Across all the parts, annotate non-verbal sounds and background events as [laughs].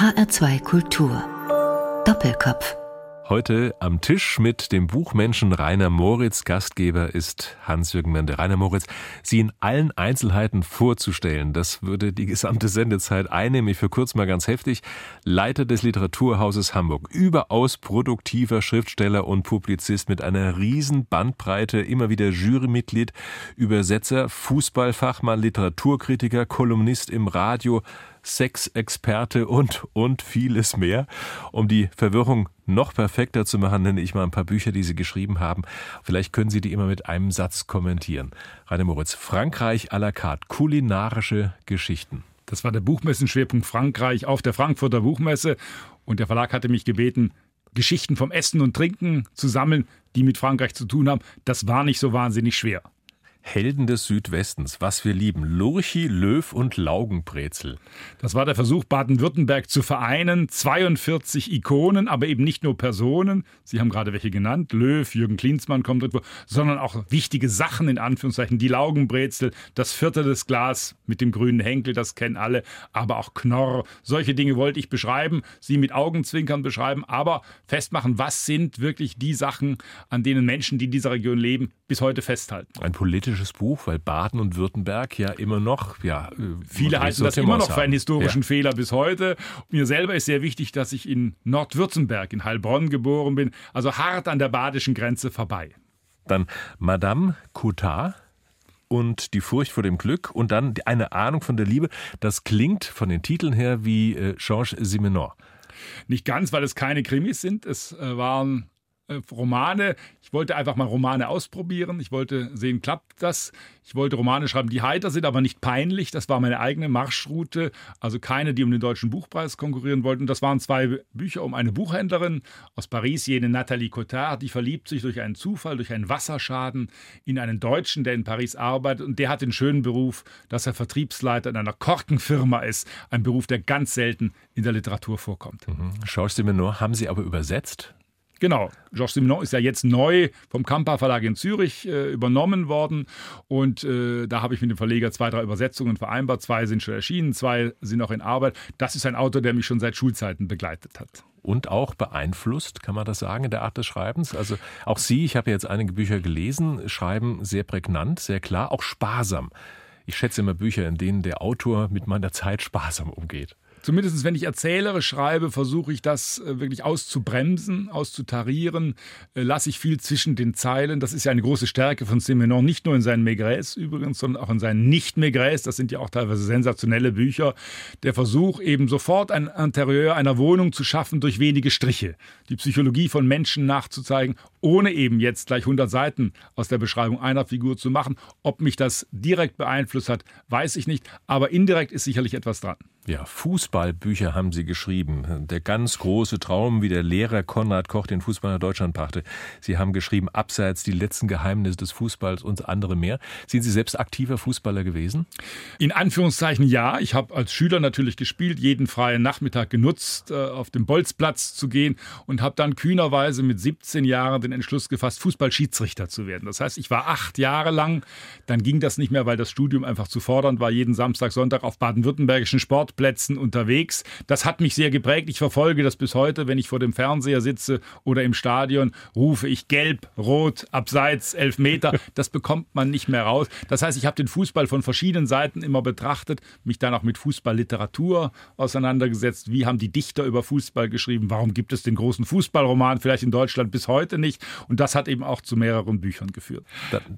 HR2 Kultur. Doppelkopf. Heute am Tisch mit dem Buchmenschen Rainer Moritz. Gastgeber ist Hans-Jürgen Mende. Rainer Moritz, Sie in allen Einzelheiten vorzustellen, das würde die gesamte Sendezeit einnehmen. Ich für kurz mal ganz heftig. Leiter des Literaturhauses Hamburg. Überaus produktiver Schriftsteller und Publizist mit einer riesen Bandbreite. Immer wieder Jurymitglied, Übersetzer, Fußballfachmann, Literaturkritiker, Kolumnist im Radio, Sexexperte und, und vieles mehr. Um die Verwirrung noch perfekter zu machen, nenne ich mal ein paar Bücher, die Sie geschrieben haben. Vielleicht können Sie die immer mit einem Satz kommentieren. Rainer Moritz, Frankreich à la carte, kulinarische Geschichten. Das war der Buchmessenschwerpunkt Frankreich auf der Frankfurter Buchmesse. Und der Verlag hatte mich gebeten, Geschichten vom Essen und Trinken zu sammeln, die mit Frankreich zu tun haben. Das war nicht so wahnsinnig schwer. Helden des Südwestens, was wir lieben, Lurchi, Löw und Laugenbrezel. Das war der Versuch, Baden-Württemberg zu vereinen. 42 Ikonen, aber eben nicht nur Personen. Sie haben gerade welche genannt. Löw, Jürgen Klinsmann kommt drin vor, sondern auch wichtige Sachen in Anführungszeichen. Die Laugenbrezel, das Vierte des Glas mit dem grünen Henkel, das kennen alle, aber auch Knorr. Solche Dinge wollte ich beschreiben, sie mit Augenzwinkern beschreiben, aber festmachen, was sind wirklich die Sachen, an denen Menschen, die in dieser Region leben, bis heute festhalten. Ein politisches Buch, weil Baden und Württemberg ja immer noch, ja, äh, viele halten das immer noch für einen historischen ja. Fehler bis heute. Mir selber ist sehr wichtig, dass ich in Nordwürttemberg, in Heilbronn geboren bin, also hart an der badischen Grenze vorbei. Dann Madame Coutard und die Furcht vor dem Glück und dann eine Ahnung von der Liebe. Das klingt von den Titeln her wie äh, Georges Simenon. Nicht ganz, weil es keine Krimis sind. Es äh, waren Romane. Ich wollte einfach mal Romane ausprobieren. Ich wollte sehen, klappt das. Ich wollte Romane schreiben, die heiter sind, aber nicht peinlich. Das war meine eigene Marschroute. Also keine, die um den Deutschen Buchpreis konkurrieren wollten. Das waren zwei Bücher um eine Buchhändlerin aus Paris, jene Nathalie Cotard. Die verliebt sich durch einen Zufall, durch einen Wasserschaden in einen Deutschen, der in Paris arbeitet. Und der hat den schönen Beruf, dass er Vertriebsleiter in einer Korkenfirma ist. Ein Beruf, der ganz selten in der Literatur vorkommt. Mhm. Georges Simenon haben Sie aber übersetzt? Genau. Georges Simenon ist ja jetzt neu vom Kampa Verlag in Zürich äh, übernommen worden. Und äh, da habe ich mit dem Verleger zwei, drei Übersetzungen vereinbart. Zwei sind schon erschienen, zwei sind noch in Arbeit. Das ist ein Autor, der mich schon seit Schulzeiten begleitet hat. Und auch beeinflusst, kann man das sagen, in der Art des Schreibens? Also auch Sie, ich habe jetzt einige Bücher gelesen, schreiben sehr prägnant, sehr klar, auch sparsam. Ich schätze immer Bücher, in denen der Autor mit meiner Zeit sparsam umgeht zumindest wenn ich erzählerisch schreibe, versuche ich das äh, wirklich auszubremsen, auszutarieren, äh, lasse ich viel zwischen den Zeilen. Das ist ja eine große Stärke von Simenon, nicht nur in seinen Maigres übrigens, sondern auch in seinen Nicht-Maigres. Das sind ja auch teilweise sensationelle Bücher. Der Versuch, eben sofort ein Interieur einer Wohnung zu schaffen durch wenige Striche. Die Psychologie von Menschen nachzuzeigen, ohne eben jetzt gleich 100 Seiten aus der Beschreibung einer Figur zu machen. Ob mich das direkt beeinflusst hat, weiß ich nicht, aber indirekt ist sicherlich etwas dran. Ja, Fußballbücher haben Sie geschrieben. Der ganz große Traum, wie der Lehrer Konrad Koch den Fußball nach Deutschland brachte. Sie haben geschrieben, abseits die letzten Geheimnisse des Fußballs und andere mehr. Sind Sie selbst aktiver Fußballer gewesen? In Anführungszeichen ja. Ich habe als Schüler natürlich gespielt, jeden freien Nachmittag genutzt, äh, auf den Bolzplatz zu gehen und habe dann kühnerweise mit 17 Jahren den Entschluss gefasst, Fußballschiedsrichter zu werden. Das heißt, ich war acht Jahre lang, dann ging das nicht mehr, weil das Studium einfach zu fordernd war, jeden Samstag, Sonntag auf baden-württembergischen Sport Sportplätzen unterwegs. Das hat mich sehr geprägt. Ich verfolge das bis heute, wenn ich vor dem Fernseher sitze oder im Stadion, rufe ich gelb, rot, abseits, elf Meter. [laughs] Das bekommt man nicht mehr raus. Das heißt, ich habe den Fußball von verschiedenen Seiten immer betrachtet, mich dann auch mit Fußballliteratur auseinandergesetzt. Wie haben die Dichter über Fußball geschrieben? Warum gibt es den großen Fußballroman vielleicht in Deutschland bis heute nicht? Und das hat eben auch zu mehreren Büchern geführt.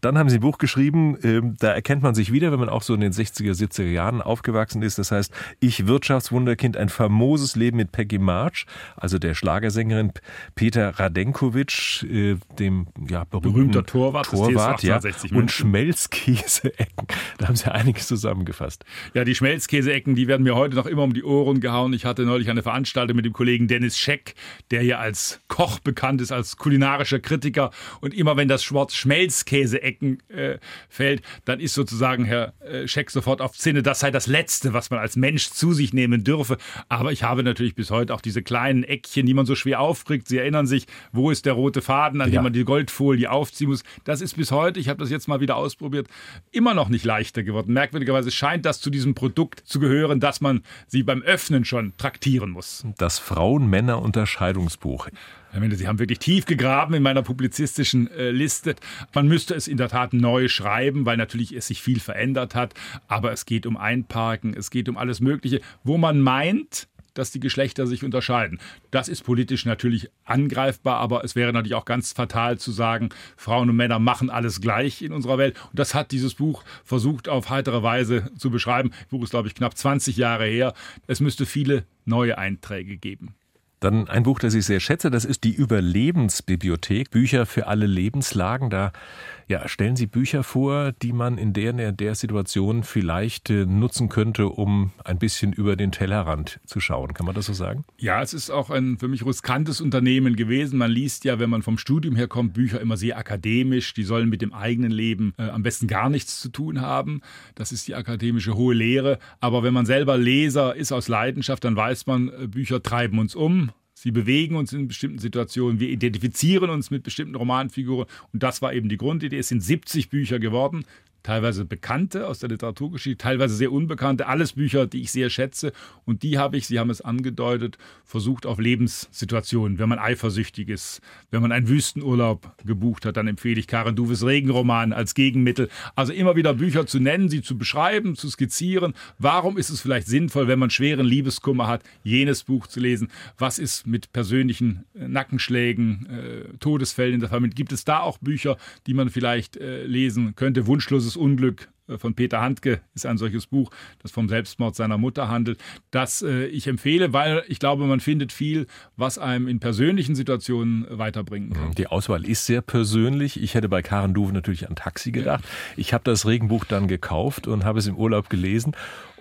Dann haben Sie ein Buch geschrieben, ähm, da erkennt man sich wieder, wenn man auch so in den 60er, 70er Jahren aufgewachsen ist. Das heißt, ich Wirtschaftswunderkind, ein famoses Leben mit Peggy March, also der Schlagersängerin Peter Radenkovic, äh, dem ja, berühmter Torwart, Torwart ja, und Schmelzkäse-Ecken. [laughs] Da haben Sie einiges zusammengefasst. Ja, die Schmelzkäse-Ecken, die werden mir heute noch immer um die Ohren gehauen. Ich hatte neulich eine Veranstaltung mit dem Kollegen Dennis Scheck, der ja als Koch bekannt ist, als kulinarischer Kritiker. Und immer wenn das Wort Schmelzkäse-Ecken äh, fällt, dann ist sozusagen Herr äh, Scheck sofort auf Zinne, das sei das Letzte, was man als Mensch zu sich nehmen dürfe. Aber ich habe natürlich bis heute auch diese kleinen Eckchen, die man so schwer aufkriegt. Sie erinnern sich, wo ist der rote Faden, an ja. dem man die Goldfolie aufziehen muss. Das ist bis heute, ich habe das jetzt mal wieder ausprobiert, immer noch nicht leichter geworden. Merkwürdigerweise scheint das zu diesem Produkt zu gehören, dass man sie beim Öffnen schon traktieren muss. Das Frauen-Männer-Unterscheidungsbuch. Sie haben wirklich tief gegraben in meiner publizistischen äh, Liste. Man müsste es in der Tat neu schreiben, weil natürlich es sich viel verändert hat. Aber es geht um Einparken, es geht um alles Mögliche, wo man meint, dass die Geschlechter sich unterscheiden. Das ist politisch natürlich angreifbar, aber es wäre natürlich auch ganz fatal zu sagen, Frauen und Männer machen alles gleich in unserer Welt. Und das hat dieses Buch versucht auf heitere Weise zu beschreiben. Das Buch ist, glaube ich, knapp 20 Jahre her. Es müsste viele neue Einträge geben. Dann ein Buch, das ich sehr schätze, das ist die Überlebensbibliothek. Bücher für alle Lebenslagen. Da ja, stellen Sie Bücher vor, die man in der, in der Situation vielleicht äh, nutzen könnte, um ein bisschen über den Tellerrand zu schauen. Kann man das so sagen? Ja, es ist auch ein für mich riskantes Unternehmen gewesen. Man liest ja, wenn man vom Studium herkommt, Bücher immer sehr akademisch. Die sollen mit dem eigenen Leben äh, am besten gar nichts zu tun haben. Das ist die akademische hohe Lehre. Aber wenn man selber Leser ist aus Leidenschaft, dann weiß man, äh, Bücher treiben uns um. Sie bewegen uns in bestimmten Situationen. Wir identifizieren uns mit bestimmten Romanfiguren. Und das war eben die Grundidee. Es sind 70 Bücher geworden teilweise bekannte aus der Literaturgeschichte, teilweise sehr unbekannte, alles Bücher, die ich sehr schätze. Und die habe ich, Sie haben es angedeutet, versucht auf Lebenssituationen. Wenn man eifersüchtig ist, wenn man einen Wüstenurlaub gebucht hat, dann empfehle ich Karen Duves Regenroman als Gegenmittel. Also immer wieder Bücher zu nennen, sie zu beschreiben, zu skizzieren. Warum ist es vielleicht sinnvoll, wenn man schweren Liebeskummer hat, jenes Buch zu lesen? Was ist mit persönlichen äh, Nackenschlägen, äh, Todesfällen in der Familie? Gibt es da auch Bücher, die man vielleicht äh, lesen könnte? Wunschloses Unglück. äh, von Peter Handke ist ein solches Buch, das vom Selbstmord seiner Mutter handelt, das äh, ich empfehle, weil ich glaube, man findet viel, was einem in persönlichen Situationen weiterbringen kann. Die Auswahl ist sehr persönlich. Ich hätte bei Karen Duwe natürlich an Taxi gedacht. Ich habe das Regenbuch dann gekauft und habe es im Urlaub gelesen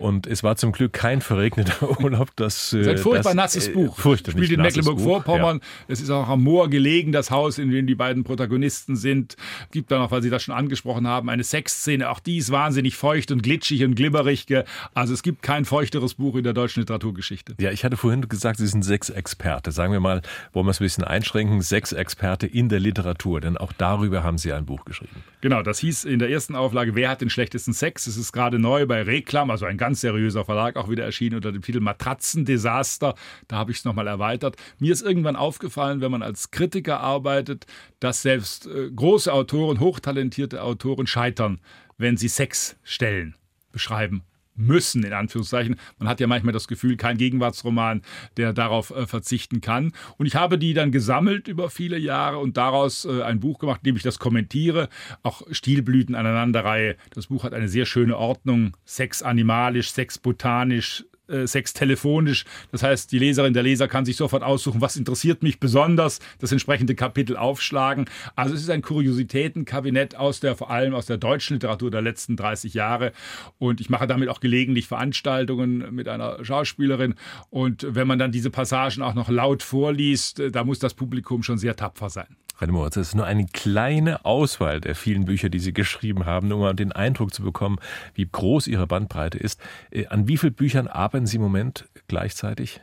und es war zum Glück kein verregneter [laughs] Urlaub. Das, äh, das ist ein furchtbar das, nasses äh, Buch. Fürchterlich Spielt in Mecklenburg-Vorpommern. Ja. Es ist auch am Moor gelegen, das Haus, in dem die beiden Protagonisten sind. Gibt dann auch, weil Sie das schon angesprochen haben, eine Sexszene. Auch die ist wahnsinnig feucht und glitschig und glibberig. Also es gibt kein feuchteres Buch in der deutschen Literaturgeschichte. Ja, ich hatte vorhin gesagt, Sie sind sechs Experte. Sagen wir mal, wollen wir es ein bisschen einschränken, sechs Experte in der Literatur. Denn auch darüber haben Sie ein Buch geschrieben. Genau, das hieß in der ersten Auflage, wer hat den schlechtesten Sex? Es ist gerade neu bei Reklam, also ein ganz ganz seriöser Verlag auch wieder erschienen unter dem Titel Matratzendesaster. Da habe ich es nochmal erweitert. Mir ist irgendwann aufgefallen, wenn man als Kritiker arbeitet, dass selbst äh, große Autoren, hochtalentierte Autoren scheitern, wenn sie Sexstellen beschreiben müssen, in Anführungszeichen. Man hat ja manchmal das Gefühl, kein Gegenwartsroman, der darauf äh, verzichten kann. Und ich habe die dann gesammelt über viele Jahre und daraus äh, ein Buch gemacht, in dem ich das kommentiere. Auch Stilblüten aneinanderreihe. Das Buch hat eine sehr schöne Ordnung. Sex animalisch, Sex botanisch, äh, Sex telefonisch. Das heißt, die Leserin, der Leser kann sich sofort aussuchen, was interessiert mich besonders, das entsprechende Kapitel aufschlagen. Also es ist ein Kuriositätenkabinett aus der, vor allem aus der deutschen Literatur der letzten 30 Jahre. Und ich mache damit auch gelegentlich Veranstaltungen mit einer Schauspielerin. Und wenn man dann diese Passagen auch noch laut vorliest, äh, da muss das Publikum schon sehr tapfer sein. Rainer Moritz, das ist nur eine kleine Auswahl der vielen Bücher, die Sie geschrieben haben, mal den Eindruck zu bekommen, wie groß Ihre Bandbreite ist. Äh, an wie vielen Büchern arbeiten Sie im Moment gleichzeitig?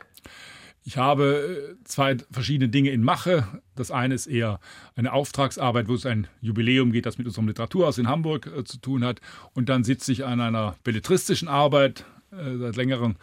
Ich habe äh, zwei verschiedene Dinge in Mache. Das eine ist eher eine Auftragsarbeit, wo es ein Jubiläum geht, das mit unserem Literaturhaus in Hamburg äh, zu tun hat. Und dann sitze ich an einer belletristischen Arbeit äh, seit längerem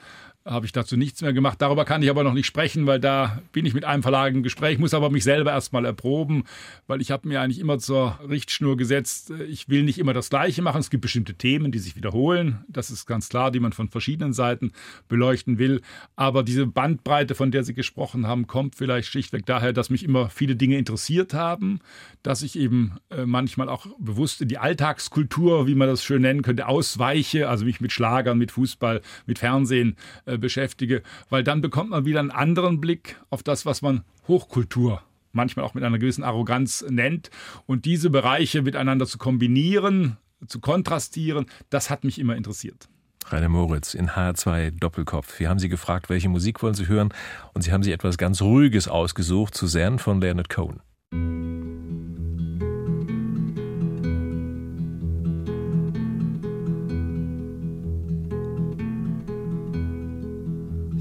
habe ich dazu nichts mehr gemacht. Darüber kann ich aber noch nicht sprechen, weil da bin ich mit einem Verlag im Gespräch, muss aber mich selber erstmal erproben, weil ich habe mir eigentlich immer zur Richtschnur gesetzt, ich will nicht immer das Gleiche machen. Es gibt bestimmte Themen, die sich wiederholen. Das ist ganz klar, die man von verschiedenen Seiten beleuchten will. Aber diese Bandbreite, von der Sie gesprochen haben, kommt vielleicht schlichtweg daher, dass mich immer viele Dinge interessiert haben, dass ich eben äh, manchmal auch bewusst in die Alltagskultur, wie man das schön nennen könnte, ausweiche, also mich mit Schlagern, mit Fußball, mit Fernsehen äh, äh, beschäftige, weil dann bekommt man wieder einen anderen Blick auf das, was man Hochkultur manchmal auch mit einer gewissen Arroganz nennt. Und diese Bereiche miteinander zu kombinieren, zu kontrastieren, das hat mich immer interessiert. Rainer Moritz in H2 Doppelkopf. Wir haben Sie gefragt, welche Musik wollen Sie hören? Und Sie haben sich etwas ganz Ruhiges ausgesucht, Suzanne von Leonard Cohen.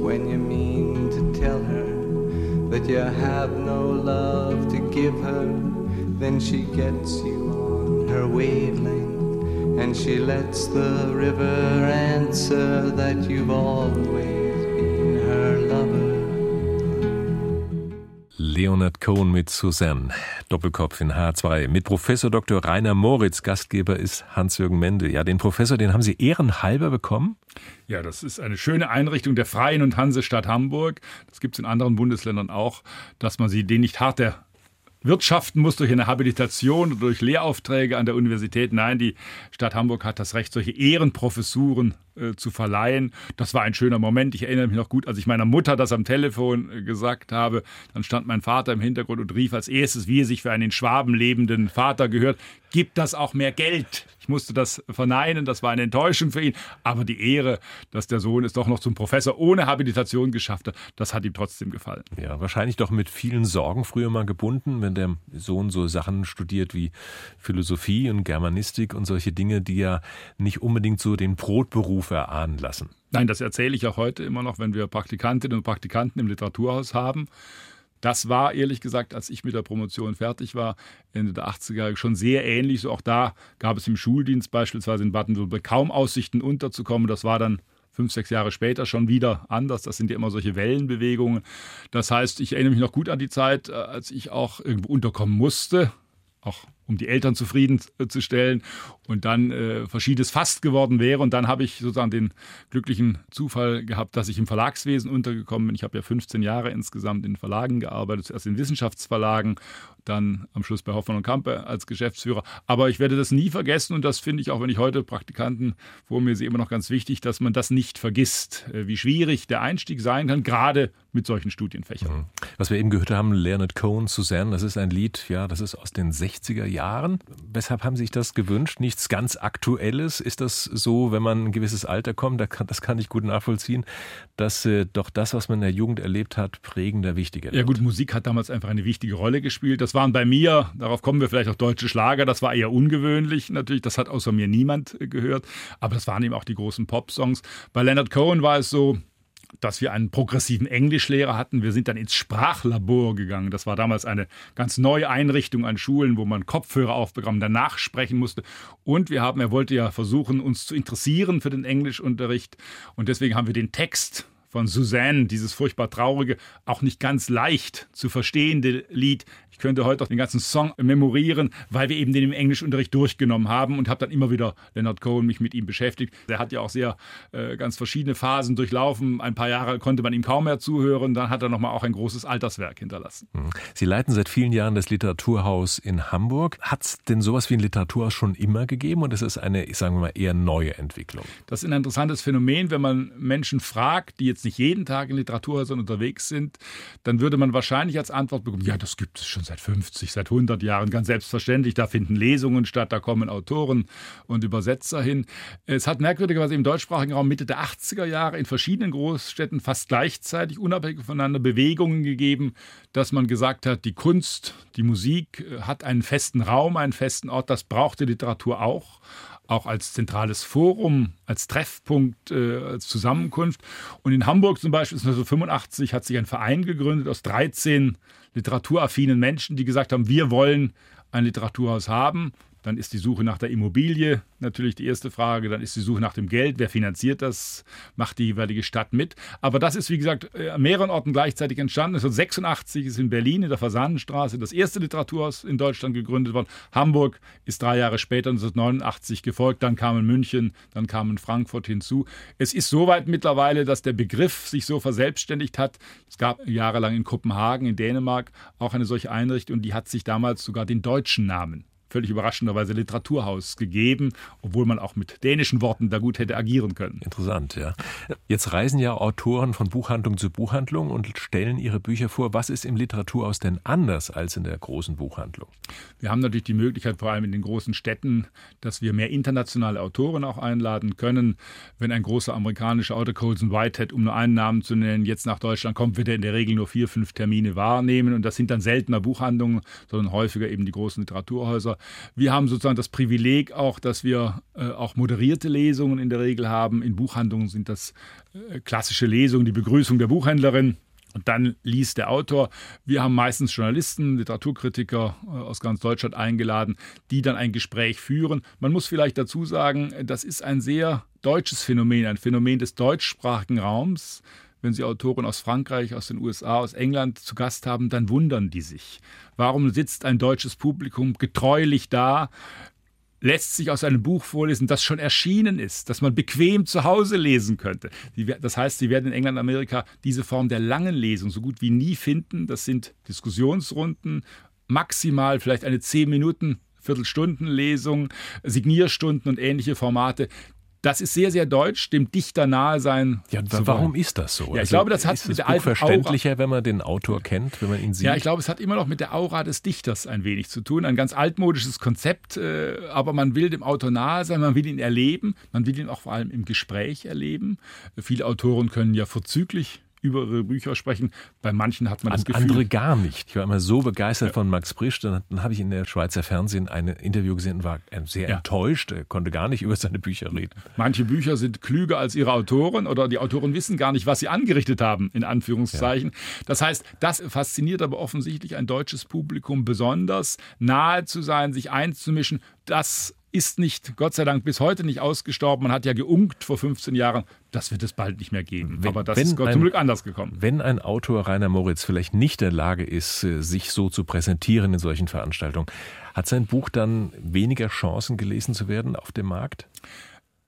when you mean to tell her that you have no love to give her, then she gets you on her wavelength. And she lets the river answer that you've always been her lover. Leonard Cohen mit Suzanne. Doppelkopf in H2. Mit Professor Dr. Rainer Moritz. Gastgeber ist Hans-Jürgen Mende. Ja, den Professor, den haben Sie ehrenhalber bekommen? Ja, das ist eine schöne Einrichtung der Freien und Hansestadt Hamburg. Das gibt es in anderen Bundesländern auch, dass man sie den nicht hart wirtschaften muss durch eine Habilitation oder durch Lehraufträge an der Universität. Nein, die Stadt Hamburg hat das Recht, solche Ehrenprofessuren äh, zu verleihen. Das war ein schöner Moment. Ich erinnere mich noch gut, als ich meiner Mutter das am Telefon äh, gesagt habe. Dann stand mein Vater im Hintergrund und rief als erstes, wie er sich für einen in Schwaben lebenden Vater gehört, gibt das auch mehr Geld. Ich musste das verneinen, das war eine Enttäuschung für ihn. Aber die Ehre, dass der Sohn es doch noch zum Professor ohne Habilitation geschafft hat, das hat ihm trotzdem gefallen. Ja, wahrscheinlich doch mit vielen Sorgen früher mal gebunden, wenn der Sohn so Sachen studiert wie Philosophie und Germanistik und solche Dinge, die ja nicht unbedingt so den Brotberuf erahnen lassen. Nein, das erzähle ich auch heute immer noch, wenn wir Praktikantinnen und Praktikanten im Literaturhaus haben. Das war ehrlich gesagt, als ich mit der Promotion fertig war, Ende der 80er Jahre, schon sehr ähnlich. So auch da gab es im Schuldienst beispielsweise in Baden-Württemberg kaum Aussichten unterzukommen. Das war dann fünf, sechs Jahre später schon wieder anders. Das sind ja immer solche Wellenbewegungen. Das heißt, ich erinnere mich noch gut an die Zeit, äh, als ich auch irgendwo unterkommen musste. Auch um die Eltern zufriedenzustellen und dann äh, verschiedenes fast geworden wäre. Und dann habe ich sozusagen den glücklichen Zufall gehabt, dass ich im Verlagswesen untergekommen bin. Ich habe ja 15 Jahre insgesamt in Verlagen gearbeitet, zuerst in Wissenschaftsverlagen, dann am Schluss bei Hoffmann und Kampe als Geschäftsführer. Aber ich werde das nie vergessen und das finde ich auch, wenn ich heute Praktikanten vor mir sehe, immer noch ganz wichtig, dass man das nicht vergisst, äh, wie schwierig der Einstieg sein kann, gerade mit solchen Studienfächern. Mhm. Was wir eben gehört haben, Leonard Cohen, Suzanne, das ist ein Lied, ja, das ist aus den 60er Jahren. Jahren. Weshalb haben Sie sich das gewünscht? Nichts ganz Aktuelles? Ist das so, wenn man ein gewisses Alter kommt, das kann ich gut nachvollziehen, dass äh, doch das, was man in der Jugend erlebt hat, prägender, wichtiger wird? Ja gut, Musik hat damals einfach eine wichtige Rolle gespielt. Das waren bei mir, darauf kommen wir vielleicht auch deutsche Schlager, das war eher ungewöhnlich natürlich, das hat außer mir niemand äh, gehört, aber das waren eben auch die großen Pop-Songs. Bei Leonard Cohen war es so, dass wir einen progressiven Englischlehrer hatten. Wir sind dann ins Sprachlabor gegangen. Das war damals eine ganz neue Einrichtung an Schulen, wo man Kopfhörer aufbekam, danach sprechen musste. Und wir haben, er wollte ja versuchen, uns zu interessieren für den Englischunterricht. Und deswegen haben wir den Text von Suzanne, dieses furchtbar traurige, auch nicht ganz leicht zu verstehende Lied könnte heute auch den ganzen Song memorieren, weil wir eben den im Englischunterricht durchgenommen haben und habe dann immer wieder Leonard Cohen mich mit ihm beschäftigt. Er hat ja auch sehr äh, ganz verschiedene Phasen durchlaufen. Ein paar Jahre konnte man ihm kaum mehr zuhören. Dann hat er nochmal auch ein großes Alterswerk hinterlassen. Mhm. Sie leiten seit vielen Jahren das Literaturhaus in Hamburg. Hat es denn sowas wie ein Literaturhaus schon immer gegeben und ist es eine, sagen wir mal, eher neue Entwicklung? Das ist ein interessantes Phänomen, wenn man Menschen fragt, die jetzt nicht jeden Tag in Literaturhäusern unterwegs sind, dann würde man wahrscheinlich als Antwort bekommen, ja, das gibt es schon seit 50, seit 100 Jahren, ganz selbstverständlich. Da finden Lesungen statt, da kommen Autoren und Übersetzer hin. Es hat merkwürdigerweise im deutschsprachigen Raum Mitte der 80er Jahre in verschiedenen Großstädten fast gleichzeitig, unabhängig voneinander, Bewegungen gegeben, dass man gesagt hat, die Kunst, die Musik äh, hat einen festen Raum, einen festen Ort. Das braucht die Literatur auch auch als zentrales Forum, als Treffpunkt, äh, als Zusammenkunft. Und in Hamburg zum Beispiel 1985 hat sich ein Verein gegründet aus 13 literaturaffinen Menschen, die gesagt haben, wir wollen ein Literaturhaus haben. Dann ist die Suche nach der Immobilie natürlich die erste Frage. Dann ist die Suche nach dem Geld. Wer finanziert das? Macht die jeweilige Stadt mit? Aber das ist, wie gesagt, äh, an mehreren Orten gleichzeitig entstanden. 1986 ist in Berlin in der Fasanenstraße das erste Literaturhaus in Deutschland gegründet worden. Hamburg ist drei Jahre später, 1989, gefolgt. Dann kamen München, dann kamen Frankfurt hinzu. Es ist soweit mittlerweile, dass der Begriff sich so verselbstständigt hat. Es gab jahrelang in Kopenhagen, in Dänemark, auch eine solche Einrichtung. Die hat sich damals sogar den deutschen Namen völlig überraschenderweise Literaturhaus gegeben, obwohl man auch mit dänischen Worten da gut hätte agieren können. Interessant, ja. Jetzt reisen ja Autoren von Buchhandlung zu Buchhandlung und stellen ihre Bücher vor. Was ist im Literaturhaus denn anders als in der großen Buchhandlung? Wir haben natürlich die Möglichkeit, vor allem in den großen Städten, dass wir mehr internationale Autoren auch einladen können. Wenn ein großer amerikanischer Autor, Colson Whitehead, um nur einen Namen zu nennen, jetzt nach Deutschland kommt, wird er in der Regel nur vier, fünf Termine wahrnehmen. Und das sind dann seltener Buchhandlungen, sondern häufiger eben die großen Literaturhäuser. Wir haben sozusagen das Privileg auch, dass wir äh, auch moderierte Lesungen in der Regel haben. In Buchhandlungen sind das äh, klassische Lesungen, die Begrüßung der Buchhändlerin. Und dann liest der Autor. Wir haben meistens Journalisten, Literaturkritiker äh, aus ganz Deutschland eingeladen, die dann ein Gespräch führen. Man muss vielleicht dazu sagen, das ist ein sehr deutsches Phänomen, ein Phänomen des deutschsprachigen Raums. Wenn Sie Autoren aus Frankreich, aus den USA, aus England zu Gast haben, dann wundern die sich. Warum sitzt ein deutsches Publikum getreulich da? lässt sich aus einem Buch vorlesen, das schon erschienen ist, das man bequem zu Hause lesen könnte. Das heißt, Sie werden in England und Amerika diese Form der langen Lesung so gut wie nie finden. Das sind Diskussionsrunden, maximal vielleicht eine 10 Minuten Viertelstundenlesung, Signierstunden und ähnliche Formate. Das ist sehr, sehr deutsch, dem Dichter nahe sein. Ja, warum ist das so? Ja, ich also, glaube, das hat ist mit der Buch verständlicher, wenn man den Autor kennt, wenn man ihn sieht. Ja, ich glaube, es hat immer noch mit der Aura des Dichters ein wenig zu tun. Ein ganz altmodisches Konzept, äh, aber man will dem Autor nahe sein, man will ihn erleben, man will ihn auch vor allem im Gespräch erleben. Viele Autoren können ja vorzüglich über ihre Bücher sprechen. Bei manchen hat man das Gefühl. Andere gar nicht. Ich war immer so begeistert ja. von Max Frisch. Dann, dann habe ich in der Schweizer Fernsehen ein Interview gesehen und war sehr ja. enttäuscht. Er konnte gar nicht [laughs] über seine Bücher reden. Manche Bücher sind klüger als ihre Autoren oder die Autoren wissen gar nicht, was sie angerichtet haben, in Anführungszeichen. Ja. Das heißt, das fasziniert aber offensichtlich ein deutsches Publikum besonders, nahe zu sein, sich einzumischen. Das ist nicht, Gott sei Dank, bis heute nicht ausgestorben. Man hat ja geunkt vor 15 Jahren, das wird es bald nicht mehr geben. Wenn, Aber das ist Gott ein, zum Glück anders gekommen. Wenn ein Autor Rainer Moritz vielleicht nicht in der Lage ist, äh, sich so zu präsentieren in solchen Veranstaltungen, hat sein Buch dann weniger Chancen gelesen zu werden auf dem Markt?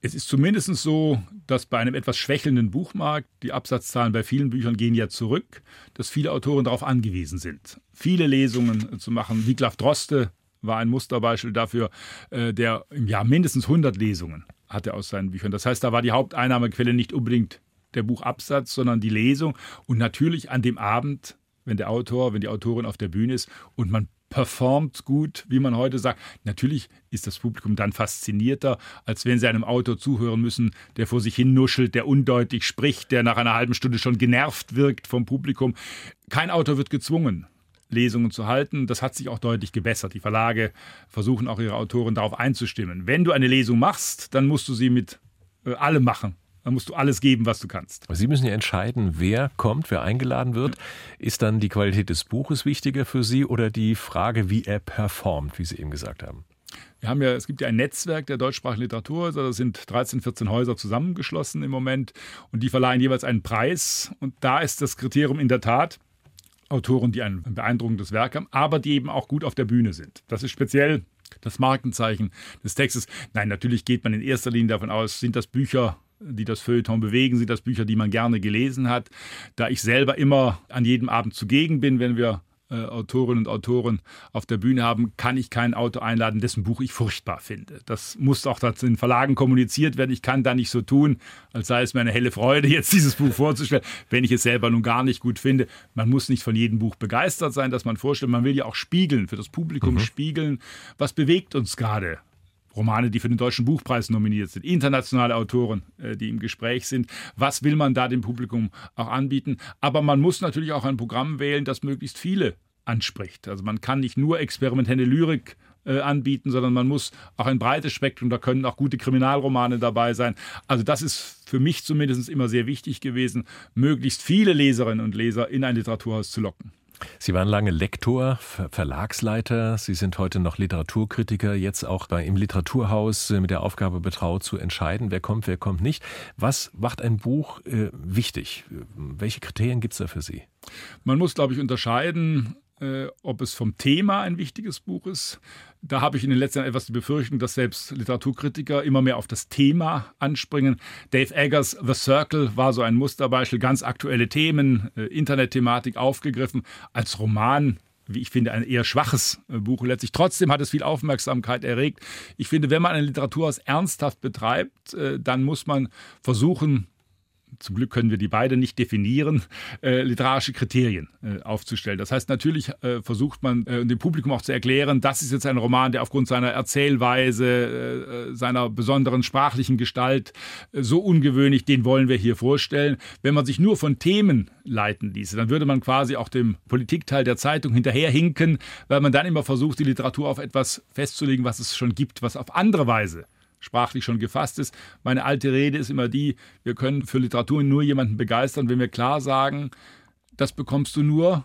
Es ist zumindest so, dass bei einem etwas schwächelnden Buchmarkt, die Absatzzahlen bei vielen Büchern gehen ja zurück, dass viele Autoren darauf angewiesen sind, viele Lesungen zu machen. Wiglaf Droste war ein Musterbeispiel dafür, äh, der im Jahr mindestens 100 Lesungen hatte aus seinen Büchern. Das heißt, da war die Haupteinnahmequelle nicht unbedingt der Buchabsatz, sondern die Lesung und natürlich an dem Abend, wenn der Autor, wenn die Autorin auf der Bühne ist und man performt gut, wie man heute sagt. Natürlich ist das Publikum dann faszinierter, als wenn sie einem Autor zuhören müssen, der vor sich hin nuschelt, der undeutlich spricht, der nach einer halben Stunde schon genervt wirkt vom Publikum. Kein Autor wird gezwungen, Lesungen zu halten. Das hat sich auch deutlich gebessert. Die Verlage versuchen auch ihre Autoren darauf einzustimmen. Wenn du eine Lesung machst, dann musst du sie mit äh, allem machen. Dann musst du alles geben, was du kannst. Sie müssen ja entscheiden, wer kommt, wer eingeladen wird. Ist dann die Qualität des Buches wichtiger für Sie oder die Frage, wie er performt, wie Sie eben gesagt haben? Wir haben ja, es gibt ja ein Netzwerk der deutschsprachigen Literaturhäuser, da sind 13, 14 Häuser zusammengeschlossen im Moment und die verleihen jeweils einen Preis. Und da ist das Kriterium in der Tat, Autoren, die ein beeindruckendes Werk haben, aber die eben auch gut auf der Bühne sind. Das ist speziell das Markenzeichen des Textes. Nein, natürlich geht man in erster Linie davon aus, sind das Bücher, die das Feuilleton bewegen, sind das Bücher, die man gerne gelesen hat. Da ich selber immer an jedem Abend zugegen bin, wenn wir äh, Autorinnen und Autoren auf der Bühne haben, kann ich keinen Autor einladen, dessen Buch ich furchtbar finde. Das muss auch in den Verlagen kommuniziert werden. Ich kann da nicht so tun, als sei es mir eine helle Freude, [laughs] jetzt dieses Buch vorzustellen, wenn ich es selber nun gar nicht gut finde. Man muss nicht von jedem Buch begeistert sein, das man vorstellt. Man will ja auch spiegeln, für das Publikum mhm. spiegeln, was bewegt uns gerade. Romane, die für den Deutschen Buchpreis nominiert sind, internationale Autoren, äh, die im Gespräch sind. Was will man da dem Publikum auch anbieten? Aber man muss natürlich auch ein Programm wählen, das möglichst viele anspricht. Also man kann nicht nur experimentelle Lyrik äh, anbieten, sondern man muss auch ein breites Spektrum, da können auch gute Kriminalromane dabei sein. Also das ist für mich zumindest immer sehr wichtig gewesen, möglichst viele Leserinnen und Leser in ein Literaturhaus zu locken. Sie waren lange Lektor, Verlagsleiter. Sie sind heute noch Literaturkritiker, jetzt auch im Literaturhaus äh, mit der Aufgabe betraut zu entscheiden, wer kommt, wer kommt nicht. Was macht ein Buch äh, wichtig? Welche Kriterien gibt es da für Sie? Man muss, glaube ich, unterscheiden äh, ob es vom Thema ein wichtiges Buch ist. Da habe ich in den letzten Jahren etwas die Befürchtung, dass selbst Literaturkritiker immer mehr auf das Thema anspringen. Dave Eggers The Circle war so ein Musterbeispiel, ganz aktuelle Themen, äh, Internetthematik aufgegriffen. Als Roman wie ich finde, ein eher schwaches äh, Buch. Letztlich trotzdem hat es viel Aufmerksamkeit erregt. Ich finde, wenn man eine Literaturhaus ernsthaft betreibt, äh, dann muss man versuchen, zum Glück können wir die beide nicht definieren, äh, literarische Kriterien äh, aufzustellen. Das heißt, natürlich äh, versucht man äh, dem Publikum auch zu erklären, das ist jetzt ein Roman, der aufgrund seiner Erzählweise, äh, äh, seiner besonderen sprachlichen Gestalt so ungewöhnlich, den wollen wir hier vorstellen. Wenn man sich nur von Themen leiten ließe, dann würde man quasi auch dem Politikteil der Zeitung hinterherhinken, weil man dann immer versucht, die Literatur auf etwas festzulegen, was es schon gibt, was auf andere Weise sprachlich schon gefasst ist. Meine alte Rede ist immer die, wir können für Literatur nur jemanden begeistern, wenn wir klar sagen, das bekommst du nur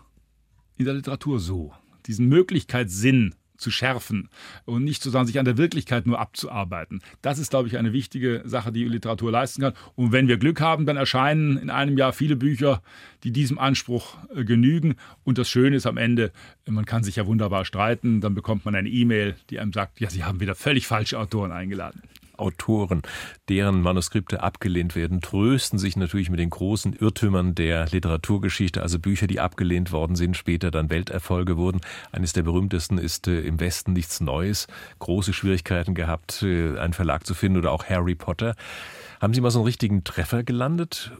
in der Literatur so. Diesen Möglichkeitssinn zu schärfen und nicht sozusagen sich an der Wirklichkeit nur abzuarbeiten. Das ist, glaube ich, eine wichtige Sache, die Literatur leisten kann. Und wenn wir Glück haben, dann erscheinen in einem Jahr viele Bücher, die diesem Anspruch äh, genügen. Und das Schöne ist am Ende, man kann sich ja wunderbar streiten, dann bekommt man eine E-Mail, die einem sagt, ja, Sie haben wieder völlig falsche Autoren eingeladen. Autoren, deren Manuskripte abgelehnt werden, trösten sich natürlich mit den großen Irrtümern der Literaturgeschichte, also Bücher, die abgelehnt worden sind, später dann Welterfolge wurden. Eines der berühmtesten ist äh, Im Westen nichts Neues. Große Schwierigkeiten gehabt, äh, einen Verlag zu finden oder auch Harry Potter. Haben Sie mal so einen richtigen Treffer gelandet?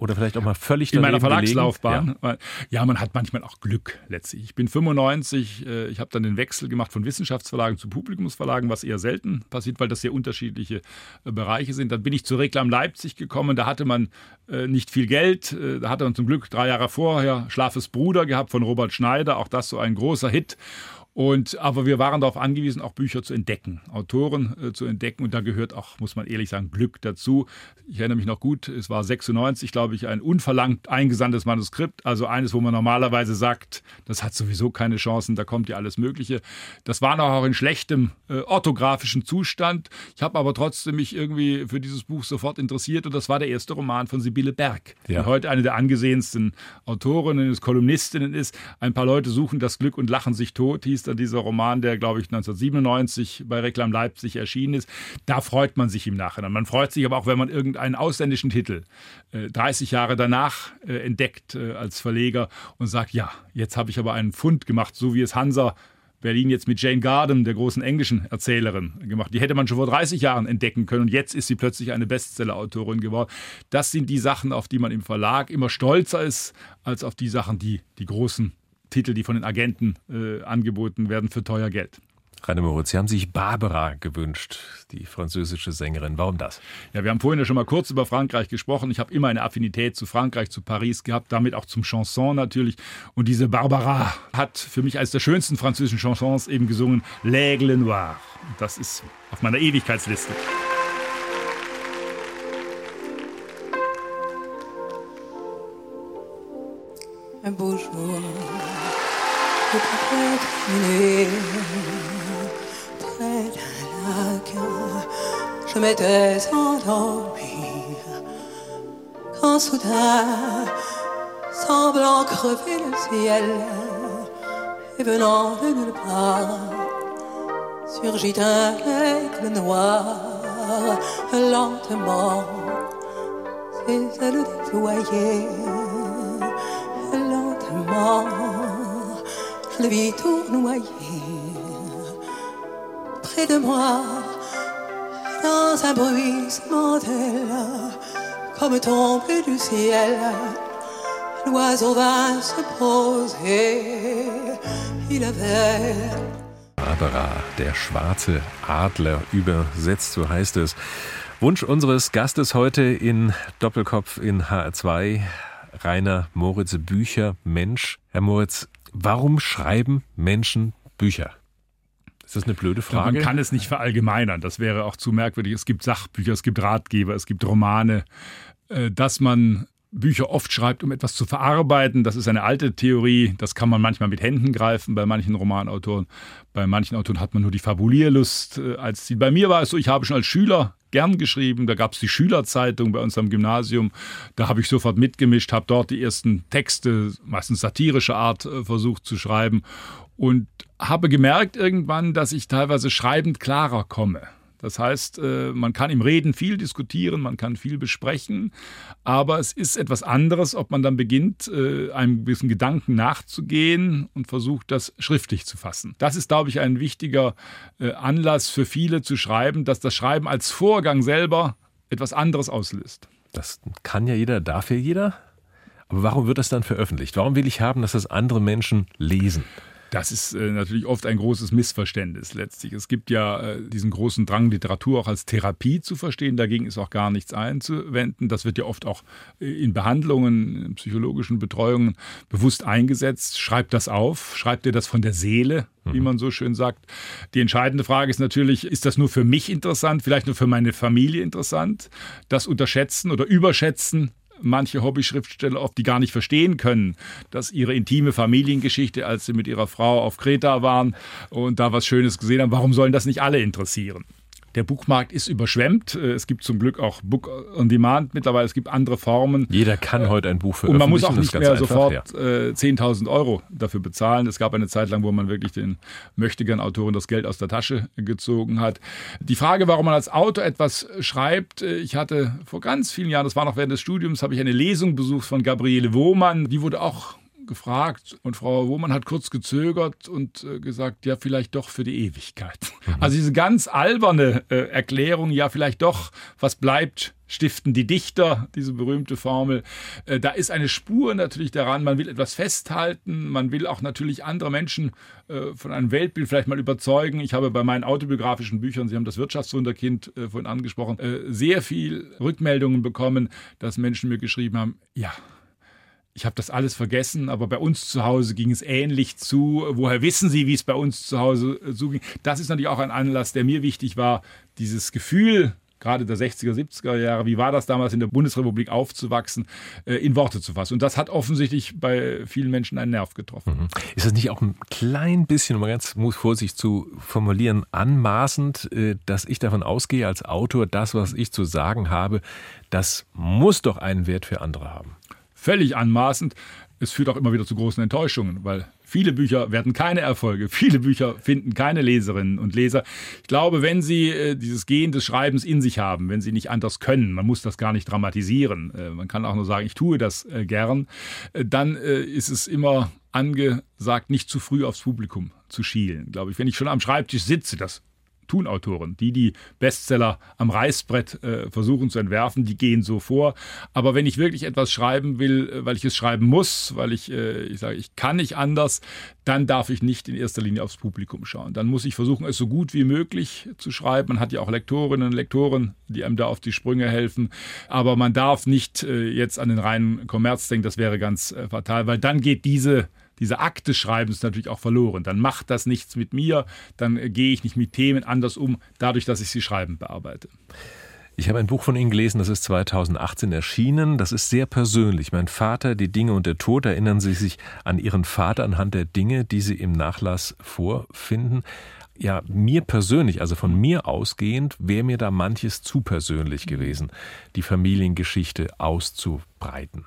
Oder vielleicht auch mal völlig In meiner Verlagslaufbahn. Ja. ja. man hat manchmal auch Glück letztlich. Ich bin 95, äh, ich habe dann den Wechsel gemacht von Wissenschaftsverlagen zu Publikumsverlagen, was eher selten passiert, weil das sehr unterschiedliche äh, Bereiche sind. Dann bin ich zu Reklam Leipzig gekommen, da hatte man äh, nicht viel Geld. Da hatte man zum Glück drei Jahre vorher Schlafes Bruder gehabt von Robert Schneider, auch das so ein großer Hit. Und, aber wir waren darauf angewiesen, auch Bücher zu entdecken, Autoren äh, zu entdecken. Und da gehört auch, muss man ehrlich sagen, Glück dazu. Ich erinnere mich noch gut, es war 96, glaube ich, ein unverlangt eingesandtes Manuskript. Also eines, wo man normalerweise sagt, das hat sowieso keine Chancen, da kommt ja alles Mögliche. Das war noch auch in schlechtem äh, orthografischen Zustand. Ich habe aber trotzdem mich irgendwie für dieses Buch sofort interessiert. Und das war der erste Roman von Sibylle Berg, ja. die heute eine der angesehensten Autorinnen ist, Kolumnistinnen ist. Ein paar Leute suchen das Glück und lachen sich tot, hieß dann dieser Roman, der, glaube ich, 1997 bei Reklam Leipzig erschienen ist. Da freut man sich im Nachhinein. Man freut sich aber auch, wenn man irgendeinen ausländischen Titel äh, 30 Jahre danach äh, entdeckt äh, als Verleger und sagt, ja, jetzt habe ich aber einen Fund gemacht, so wie es Hansa Berlin jetzt mit Jane Gardam, der großen englischen Erzählerin, gemacht. Die hätte man schon vor 30 Jahren entdecken können und jetzt ist sie plötzlich eine Bestseller-Autorin geworden. Das sind die Sachen, auf die man im Verlag immer stolzer ist, als auf die Sachen, die die großen Titel, die von den Agenten äh, angeboten werden für teuer Geld. Rainer Moritz, Sie haben sich Barbara gewünscht, die französische Sängerin. Warum das? Ja, wir haben vorhin ja schon mal kurz über Frankreich gesprochen. Ich habe immer eine Affinität zu Frankreich, zu Paris gehabt, damit auch zum Chanson natürlich. Und diese Barbara hat für mich als der schönsten französischen Chansons eben gesungen L'Aigle Noir. Das ist auf meiner Ewigkeitsliste. Un beau jour. Près d'un lac. Je m'étais endormie quand soudain, semblant crever le ciel, et venant de nulle part, surgit un aigle noir lentement, ses ailes déployées lentement le vis tournoyer près de moi dans un bruissement d'ailes comme tombé du ciel. L'oiseau va se poser, il avait Barbara, der schwarze Adler, übersetzt, so heißt es. Wunsch unseres Gastes heute in Doppelkopf in HR2, Rainer Moritz Bücher, Mensch. Herr Moritz, Warum schreiben Menschen Bücher? Ist das eine blöde Frage? Man kann es nicht verallgemeinern. Das wäre auch zu merkwürdig. Es gibt Sachbücher, es gibt Ratgeber, es gibt Romane. Äh, dass man Bücher oft schreibt, um etwas zu verarbeiten, das ist eine alte Theorie. Das kann man manchmal mit Händen greifen bei manchen Romanautoren. Bei manchen Autoren hat man nur die Fabulierlust äh, als Ziel. Bei mir war es so, ich habe schon als Schüler gern geschrieben. Da gab es die Schülerzeitung bei uns am Gymnasium. Da habe ich sofort mitgemischt, habe dort die ersten Texte, meistens satirischer Art, äh, versucht zu schreiben und habe gemerkt irgendwann, dass ich teilweise schreibend klarer komme Das heißt, äh, man kann im Reden viel diskutieren, man kann viel besprechen, aber es ist etwas anderes, ob man dann beginnt, äh, einem gewissen Gedanken nachzugehen und versucht, das schriftlich zu fassen. Das ist, glaube ich, ein wichtiger äh, Anlass für viele zu schreiben, dass das Schreiben als Vorgang selber etwas anderes auslöst. Das kann ja jeder, darf ja jeder. Aber warum wird das dann veröffentlicht? Warum will ich haben, dass das andere Menschen lesen? Das ist äh, natürlich oft ein großes Missverständnis letztlich. Es gibt ja äh, diesen großen Drang, Literatur auch als Therapie zu verstehen. Dagegen ist auch gar nichts einzuwenden. Das wird ja oft auch äh, in Behandlungen, in psychologischen Betreuungen bewusst eingesetzt. Schreibt das auf, schreibt ihr das von der Seele, wie mhm. man so schön sagt. Die entscheidende Frage ist natürlich, ist das nur für mich interessant, vielleicht nur für meine Familie interessant? Das Unterschätzen oder Überschätzen manche Hobby-Schriftsteller oft, die gar nicht verstehen können, dass ihre intime Familiengeschichte, als sie mit ihrer Frau auf Kreta waren und da was Schönes gesehen haben, warum sollen das nicht alle interessieren? Der Buchmarkt ist überschwemmt. Äh, es gibt zum Glück auch Book on Demand mittlerweile. Es gibt andere Formen. Jeder kann heute ein Buch veröffentlichen. Und man muss auch nicht mehr einfach, sofort ja. 10.000 äh, Euro dafür bezahlen. Es gab eine Zeit lang, wo man wirklich den möchtegern Autoren das Geld aus der Tasche gezogen hat. Die Frage, warum man als Autor etwas schreibt, äh, ich hatte vor ganz vielen Jahren, das war noch während des Studiums, habe ich eine Lesung besucht von Gabriele Wohmann. Die wurde auch gefragt und Frau Wohmann hat kurz gezögert und äh, gesagt, ja, vielleicht doch für die Ewigkeit. Mhm. Also diese ganz alberne äh, Erklärung, ja, vielleicht doch, was bleibt, stiften die Dichter, diese berühmte Formel. Äh, da ist eine Spur natürlich daran, man will etwas festhalten, man will auch natürlich andere Menschen äh, von einem Weltbild vielleicht mal überzeugen. Ich habe bei meinen autobiografischen Büchern, Sie haben das Wirtschaftswunderkind äh, vorhin angesprochen, sehr viel Rückmeldungen bekommen, dass Menschen mir geschrieben haben, ja, ich habe das alles vergessen, aber bei uns zu Hause ging es ähnlich zu. Woher wissen Sie, wie es bei uns zu Hause äh, zuging? Das ist natürlich auch ein Anlass, der mir wichtig war, dieses Gefühl, gerade der 60er, 70er Jahre, wie war das damals in der Bundesrepublik aufzuwachsen, äh, in Worte zu fassen. Und das hat offensichtlich bei vielen Menschen einen Nerv getroffen. Mhm. Ist das nicht auch ein klein bisschen, um ganz vorsichtig zu formulieren, anmaßend, äh, dass ich davon ausgehe, als Autor, das, was ich zu sagen habe, das muss doch einen Wert für andere haben? Völlig anmaßend. Es führt auch immer wieder zu großen Enttäuschungen, weil viele Bücher werden keine Erfolge, [laughs] viele Bücher finden keine Leserinnen und Leser. Ich glaube, wenn Sie äh, dieses Gehen des Schreibens in sich haben, wenn Sie nicht anders können, man muss das gar nicht dramatisieren, äh, man kann auch nur sagen, ich tue das äh, gern, dann ist es immer angesagt, nicht zu früh aufs Publikum zu schielen, glaube ich. Wenn ich schon am Schreibtisch sitze, das tun Autoren. Die, die Bestseller am Reißbrett äh, versuchen zu entwerfen, die gehen so vor. Aber wenn ich wirklich etwas schreiben will, äh, weil ich es schreiben muss, weil ich, äh, ich sage, ich kann nicht anders, dann darf ich nicht in erster Linie aufs Publikum schauen. Dann muss ich versuchen, es so gut wie möglich zu schreiben. Man hat ja auch Lektorinnen und Lektoren, die einem da auf die Sprünge helfen. Aber man darf nicht äh, jetzt an den reinen Kommerz denken, das wäre ganz äh, fatal, weil dann geht diese dieser Akt des Schreibens natürlich auch verloren. Dann macht das nichts mit mir, dann äh, gehe ich nicht mit Themen anders um, dadurch, dass ich sie schreiben bearbeite. Ich habe ein Buch von Ihnen gelesen, das ist 2018 erschienen. Das ist sehr persönlich. Mein Vater, die Dinge und der Tod. Erinnern Sie sich an Ihren Vater anhand der Dinge, die Sie im Nachlass vorfinden? Ja, mir persönlich, also von mir ausgehend, wäre mir da manches zu persönlich gewesen, die Familiengeschichte auszubreiten.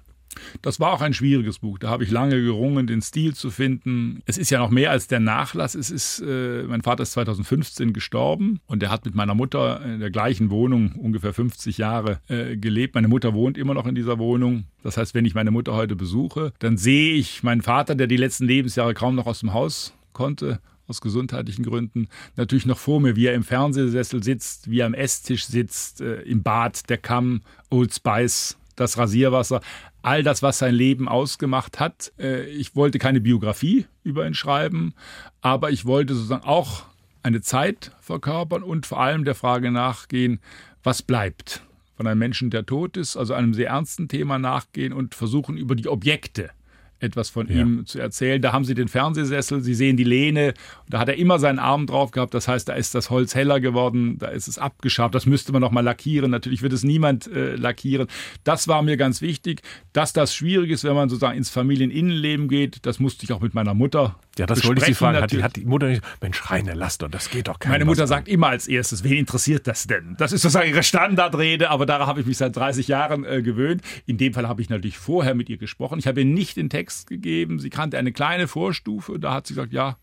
Das war auch ein schwieriges Buch. Da habe ich lange gerungen, den Stil zu finden. Es ist ja noch mehr als der Nachlass. Es ist, äh, mein Vater ist 2015 gestorben und er hat mit meiner Mutter in der gleichen Wohnung ungefähr 50 Jahre äh, gelebt. Meine Mutter wohnt immer noch in dieser Wohnung. Das heißt, wenn ich meine Mutter heute besuche, dann sehe ich meinen Vater, der die letzten Lebensjahre kaum noch aus dem Haus konnte, aus gesundheitlichen Gründen, natürlich noch vor mir, wie er im Fernsehsessel sitzt, wie er am Esstisch sitzt, äh, im Bad, der Kamm, Old Spice, das Rasierwasser all das, was sein Leben ausgemacht hat. Äh, ich wollte keine Biografie über ihn schreiben, aber ich wollte sozusagen auch eine Zeit verkörpern und vor allem der Frage nachgehen, was bleibt von einem Menschen, der tot ist, also einem sehr ernsten Thema nachgehen und versuchen über die Objekte etwas von ja. ihm zu erzählen. Da haben Sie den Fernsehsessel, Sie sehen die Lehne, da hat er immer seinen Arm drauf gehabt. Das heißt, da ist das Holz heller geworden, da ist es abgeschabt. Das müsste man noch mal lackieren. Natürlich wird es niemand äh, lackieren. Das war mir ganz wichtig, dass das schwierig ist, wenn man sozusagen ins Familieninnenleben geht. Das musste ich auch mit meiner Mutter ja, das wollte ich Sie fragen. Hat die, hat die, Mutter nicht, Mensch, Rainer, lass doch, das geht doch keinem Meine Mutter sagt immer als erstes, wen interessiert das denn? Das ist sozusagen ihre Standardrede, aber daran habe ich mich seit 30 Jahren äh, gewöhnt. In dem Fall habe ich natürlich vorher mit ihr gesprochen. Ich habe ihr nicht den Text gegeben. Sie kannte eine kleine Vorstufe. Da hat sie gesagt, ja,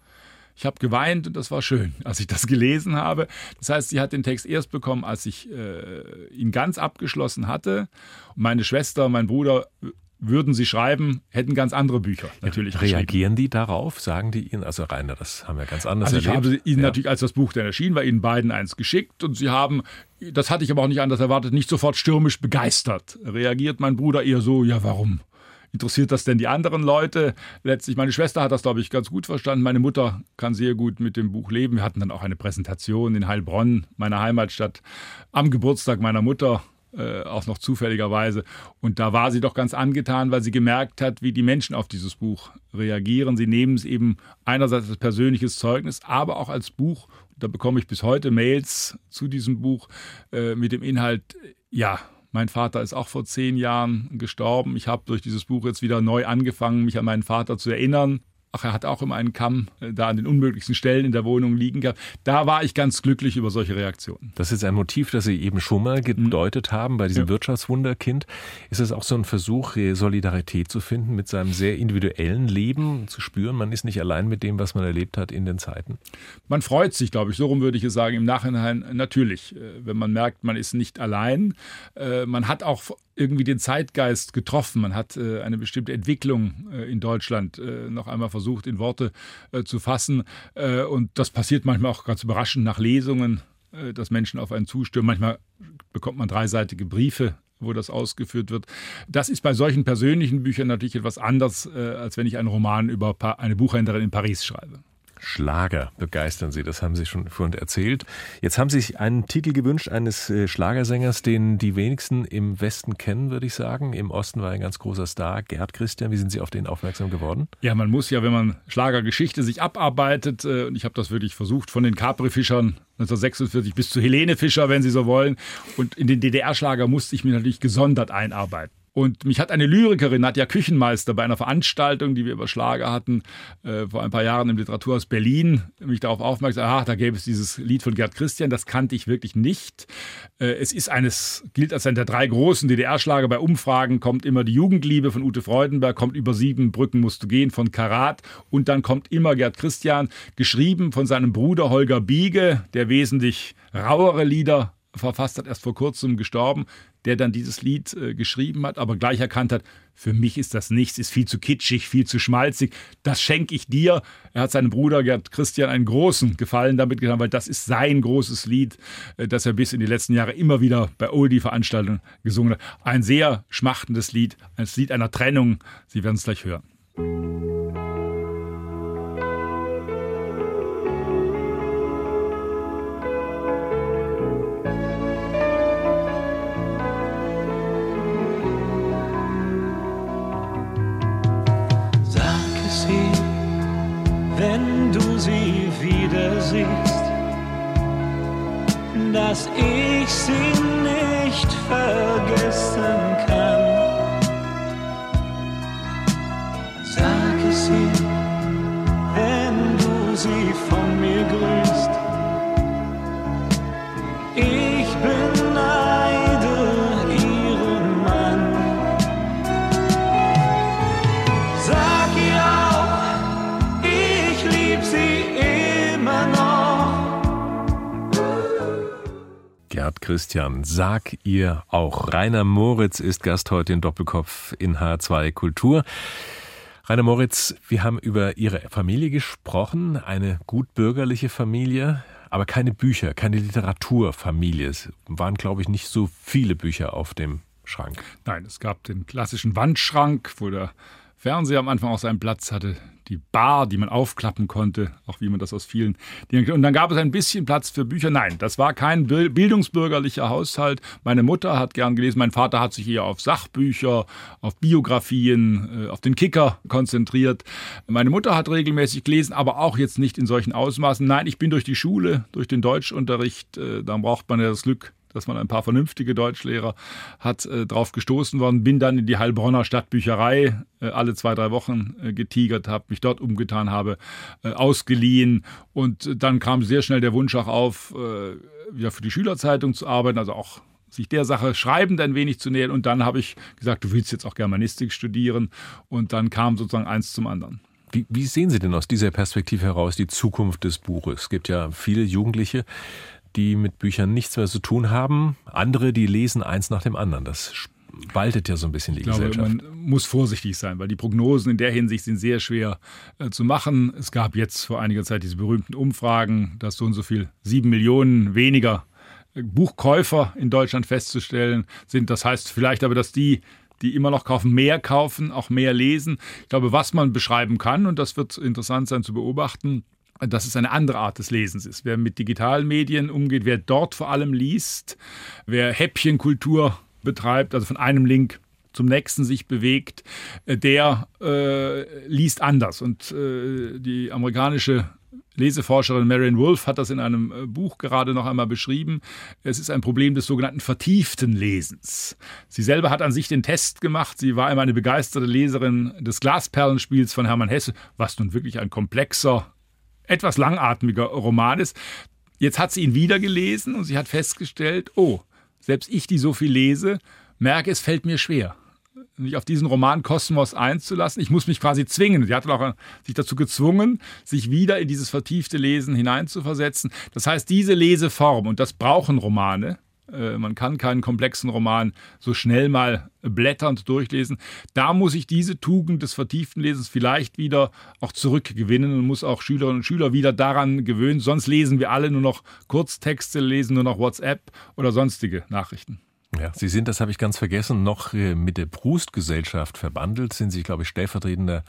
Ich habe geweint und das war schön, [laughs] als ich das gelesen habe. Das heißt, sie hat den Text erst bekommen, als ich äh, ihn ganz abgeschlossen hatte. Und meine Schwester, mein Bruder würden sie schreiben, hätten ganz andere Bücher natürlich. Reagieren die darauf? Sagen die Ihnen, also Rainer, das haben wir ganz anders also ich erlebt. habe Ihnen ja. natürlich, als das Buch dann erschien, war Ihnen beiden eins geschickt und Sie haben, das hatte ich aber auch nicht anders erwartet, nicht sofort stürmisch begeistert. Reagiert mein Bruder eher so, ja warum? Interessiert das denn die anderen Leute? Letztlich, meine Schwester hat das, glaube ich, ganz gut verstanden. Meine Mutter kann sehr gut mit dem Buch leben. Wir hatten dann auch eine Präsentation in Heilbronn, meiner Heimatstadt, am Geburtstag meiner Mutter. Äh, auch noch zufälligerweise. Und da war sie doch ganz angetan, weil sie gemerkt hat, wie die Menschen auf dieses Buch reagieren. Sie nehmen es eben einerseits als persönliches Zeugnis, aber auch als Buch. Da bekomme ich bis heute Mails zu diesem Buch äh, mit dem Inhalt, ja, mein Vater ist auch vor zehn Jahren gestorben. Ich habe durch dieses Buch jetzt wieder neu angefangen, mich an meinen Vater zu erinnern. Ach, er hat auch immer einen Kamm äh, da an den unmöglichsten Stellen in der Wohnung liegen gehabt. Da war ich ganz glücklich über solche Reaktionen. Das ist ein Motiv, das Sie eben schon mal gedeutet haben bei diesem ja. Wirtschaftswunderkind. Ist es auch so ein Versuch, Solidarität zu finden mit seinem sehr individuellen Leben, zu spüren, man ist nicht allein mit dem, was man erlebt hat in den Zeiten? Man freut sich, glaube ich, so rum würde ich es sagen, im Nachhinein natürlich, äh, wenn man merkt, man ist nicht allein. Äh, man hat auch irgendwie den Zeitgeist getroffen. Man hat äh, eine bestimmte Entwicklung äh, in Deutschland äh, noch einmal versucht in Worte äh, zu fassen. Äh, und das passiert manchmal auch ganz überraschend nach Lesungen, äh, dass Menschen auf einen zustürmen. Manchmal bekommt man dreiseitige Briefe wo das ausgeführt wird. Das ist bei solchen persönlichen Büchern natürlich etwas anders, als wenn ich einen Roman über eine Buchhändlerin in Paris schreibe. Schlager begeistern Sie, das haben Sie schon vorhin erzählt. Jetzt haben Sie sich einen Titel gewünscht eines äh, Schlagersängers, den die wenigsten im Westen kennen, würde ich sagen. Im Osten war ein ganz großer Star, Gerd Christian. Wie sind Sie auf den aufmerksam geworden? Ja, man muss ja, wenn man Schlagergeschichte sich abarbeitet, äh, und ich habe das wirklich versucht, von den Capri-Fischern 1946 bis zu Helene Fischer, wenn Sie so wollen. Und in den DDR-Schlager musste ich mich natürlich gesondert einarbeiten. Und mich hat eine Lyrikerin, Nadja Küchenmeister, bei einer Veranstaltung, die wir über Schlager hatten, äh, vor ein paar Jahren im Literaturhaus Berlin, mich darauf aufmerksam, ach, da gäbe es dieses Lied von Gerd Christian, das kannte ich wirklich nicht. Äh, es ist eines, gilt als einer der drei großen DDR-Schlager. Bei Umfragen kommt immer die Jugendliebe von Ute Freudenberg, kommt über sieben Brücken musst du gehen von Karat und dann kommt immer Gerd Christian, geschrieben von seinem Bruder Holger Biege, der wesentlich rauere Lieder verfasst hat, erst vor kurzem gestorben, der dann dieses Lied äh, geschrieben hat, aber gleich erkannt hat, für mich ist das nichts, ist viel zu kitschig, viel zu schmalzig, das schenke ich dir. Er hat seinem Bruder Gerd Christian einen großen Gefallen damit getan, weil das ist sein großes Lied, äh, das er bis in die letzten Jahre immer wieder bei Oldie-Veranstaltungen gesungen hat. Ein sehr schmachtendes Lied, ein Lied einer Trennung. Sie werden es gleich hören. Dass ich sie nicht vergessen Christian, sag ihr auch. Rainer Moritz ist Gast heute in Doppelkopf in H2 Kultur. Rainer Moritz, wir haben über Ihre Familie gesprochen, eine gut bürgerliche Familie, aber keine Bücher, keine Literaturfamilie. Es waren, glaube ich, nicht so viele Bücher auf dem Schrank. Nein, es gab den klassischen Wandschrank, wo der Fernseher am Anfang auch seinen Platz hatte die Bar, die man aufklappen konnte, auch wie man das aus vielen Dingen. Und dann gab es ein bisschen Platz für Bücher. Nein, das war kein bildungsbürgerlicher Haushalt. Meine Mutter hat gern gelesen, mein Vater hat sich eher auf Sachbücher, auf Biografien, äh, auf den Kicker konzentriert. Meine Mutter hat regelmäßig gelesen, aber auch jetzt nicht in solchen Ausmaßen. Nein, ich bin durch die Schule, durch den Deutschunterricht, äh, da braucht man ja das Glück, dass man ein paar vernünftige Deutschlehrer hat, äh, drauf gestoßen worden. Bin dann in die Heilbronner Stadtbücherei äh, alle zwei, drei Wochen äh, getigert, habe mich dort umgetan, habe äh, ausgeliehen und dann kam sehr schnell der Wunsch auch auf, äh, wieder für die Schülerzeitung zu arbeiten, also auch sich der Sache schreibend ein wenig zu nähern. Und dann habe ich gesagt, du willst jetzt auch Germanistik studieren. Und dann kam sozusagen eins zum anderen. Wie, wie sehen Sie denn aus dieser Perspektive heraus die Zukunft des Buches? Es gibt ja viele Jugendliche, die mit Büchern nichts mehr zu tun haben. Andere, die lesen eins nach dem anderen. Das spaltet ja so ein bisschen die ich glaube, Gesellschaft. Man muss vorsichtig sein, weil die Prognosen in der Hinsicht sind sehr schwer äh, zu machen. Es gab jetzt vor einiger Zeit diese berühmten Umfragen, dass so und so viel, sieben Millionen weniger äh, Buchkäufer in Deutschland festzustellen sind. Das heißt vielleicht aber, dass die, die immer noch kaufen, mehr kaufen, auch mehr lesen. Ich glaube, was man beschreiben kann, und das wird interessant sein zu beobachten, dass es eine andere Art des Lesens ist. Wer mit digitalen Medien umgeht, wer dort vor allem liest, wer Häppchenkultur betreibt, also von einem Link zum nächsten sich bewegt, äh, der äh, liest anders. Und äh, die amerikanische Leseforscherin Marion Wolf hat das in einem äh, Buch gerade noch einmal beschrieben. Es ist ein Problem des sogenannten vertieften Lesens. Sie selber hat an sich den Test gemacht. Sie war immer eine begeisterte Leserin des Glasperlenspiels von Hermann Hesse, was nun wirklich ein komplexer, etwas langatmiger Roman ist. Jetzt hat sie ihn wieder gelesen und sie hat festgestellt, oh, selbst ich, die so viel lese, merke, es fällt mir schwer, mich auf diesen Roman Kosmos einzulassen. Ich muss mich quasi zwingen. Sie hat auch sich dazu gezwungen, sich wieder in dieses vertiefte Lesen hineinzuversetzen. Das heißt, diese Leseform, und das brauchen Romane, äh, man kann keinen komplexen Roman so schnell mal blätternd durchlesen. Da muss ich diese Tugend des vertieften Lesens vielleicht wieder auch zurückgewinnen und muss auch Schülerinnen und Schüler wieder daran gewöhnen. Sonst lesen wir alle nur noch Kurztexte, lesen nur noch WhatsApp oder sonstige Nachrichten. Ja, Sie sind, das habe ich ganz vergessen, noch äh, mit der Proust-Gesellschaft verbandelt. Sind Sie, glaube ich, stellvertretender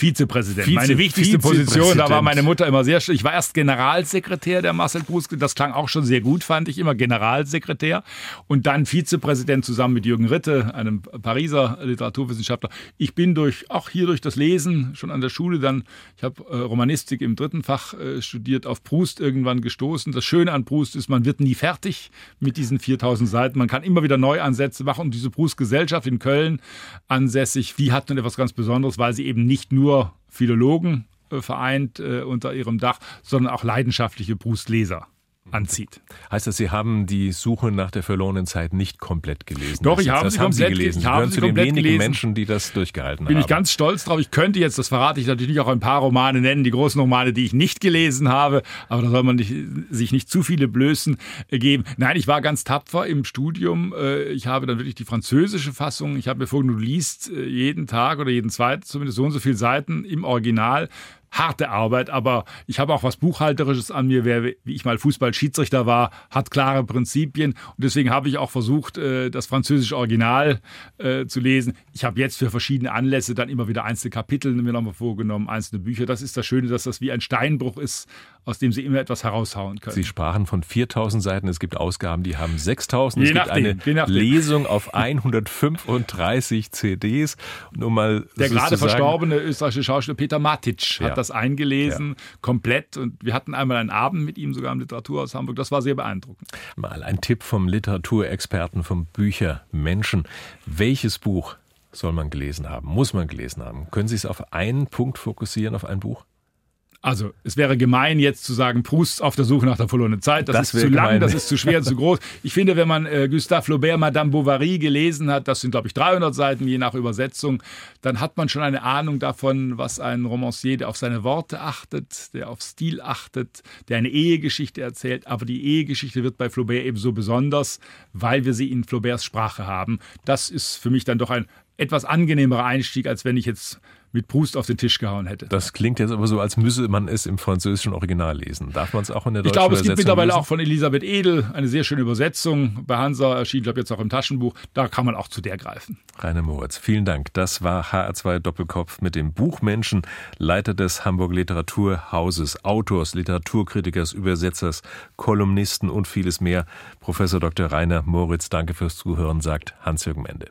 Vizepräsident. Vize, meine wichtigste. Position, da war meine Mutter immer sehr Ich war erst Generalsekretär der Marcel Proust, das klang auch schon sehr gut, fand ich immer, Generalsekretär. Und dann Vizepräsident zusammen mit Jürgen Ritte, einem Pariser Literaturwissenschaftler. Ich bin durch, auch hier durch das Lesen, schon an der Schule dann, ich habe äh, Romanistik im dritten Fach äh, studiert, auf Proust irgendwann gestoßen. Das Schöne an Proust ist, man wird nie fertig mit diesen 4000 Seiten. Man kann immer wieder Neuansätze machen. Und diese Proust-Gesellschaft in Köln ansässig, die hat nun etwas ganz Besonderes, weil sie eben nicht nur nur Philologen äh, vereint äh, unter ihrem Dach, sondern auch leidenschaftliche Brustleser anzieht. Heißt das, Sie haben die Suche nach der verlorenen Zeit nicht komplett gelesen? Doch, ich habe das sie haben Sie komplett gelesen. Ich Sie habe sie zu den wenigen gelesen. Menschen, die das durchgehalten Bin haben. ich ganz stolz drauf. Ich könnte jetzt, das verrate ich natürlich nicht, auch ein paar Romane nennen, die großen Romane, die ich nicht gelesen habe, aber da soll man nicht, sich nicht zu viele Blößen geben. Nein, ich war ganz tapfer im Studium. Äh, Ich habe dann wirklich die französische Fassung. Ich habe mir vorgenommen, du liest äh, jeden Tag oder jeden zweiten zumindest so und so viele Seiten im Original harte Arbeit, aber ich habe auch was Buchhalterisches an mir. Wer, wie ich mal Fußball-Schiedsrichter war, hat klare Prinzipien und deswegen habe ich auch versucht, äh, das französische Original äh, zu lesen. Ich habe jetzt für verschiedene Anlässe dann immer wieder einzelne Kapitel mir nochmal vorgenommen, einzelne Bücher. Das ist das Schöne, dass das wie ein Steinbruch ist, aus dem Sie immer etwas heraushauen können. Sie sprachen von 4000 Seiten. Es gibt Ausgaben, die haben 6000. Je es gibt nachdem, je eine nachdem. Lesung auf 135 CDs. Nur mal Der gerade verstorbene österreichische Schauspieler Peter Matic Ja. hat das eingelesen, komplett. Und wir hatten einmal einen Abend mit ihm sogar im Literaturhaus Hamburg. Das war sehr beeindruckend. Mal ein Tipp vom Literaturexperten, vom Büchermenschen. Welches Buch soll man gelesen haben? Muss man gelesen haben? Können Sie es auf einen Punkt fokussieren, auf ein Buch? Also, es wäre gemein, jetzt zu sagen, Proust auf der Suche nach der verlorenen Zeit. Das, Das ist zu lang, gemein. das ist zu schwer, zu groß. Ich finde, wenn man äh, Gustave Flaubert, Madame Bovary gelesen hat, das sind, glaube ich, 300 Seiten, je nach Übersetzung, dann hat man schon eine Ahnung davon, was ein Romancier, der auf seine Worte achtet, der auf Stil achtet, der eine Ehegeschichte erzählt. Aber die Ehegeschichte wird bei Flaubert ebenso besonders, weil wir sie in Flauberts Sprache haben. Das ist für mich dann doch ein etwas angenehmerer Einstieg, als wenn ich jetzt mit Proust auf den Tisch gehauen hätte. Das klingt jetzt aber so, als müsse man es im französischen Original lesen. Darf man es auch in der Ich deutschen glaube, es gibt mittlerweile lesen? auch von Elisabeth Edel eine sehr schöne Übersetzung. Bei Hansa erschien, glaube ich, jetzt auch im Taschenbuch. Da kann man auch zu der greifen. Rainer Moritz, vielen Dank. Das war HR2 Doppelkopf mit dem Buchmenschen, Leiter des Hamburg Literaturhauses, Autors, Literaturkritikers, Übersetzers, Kolumnisten und vieles mehr. Professor Dr. Rainer Moritz, danke fürs Zuhören, sagt Hans-Jürgen Mende.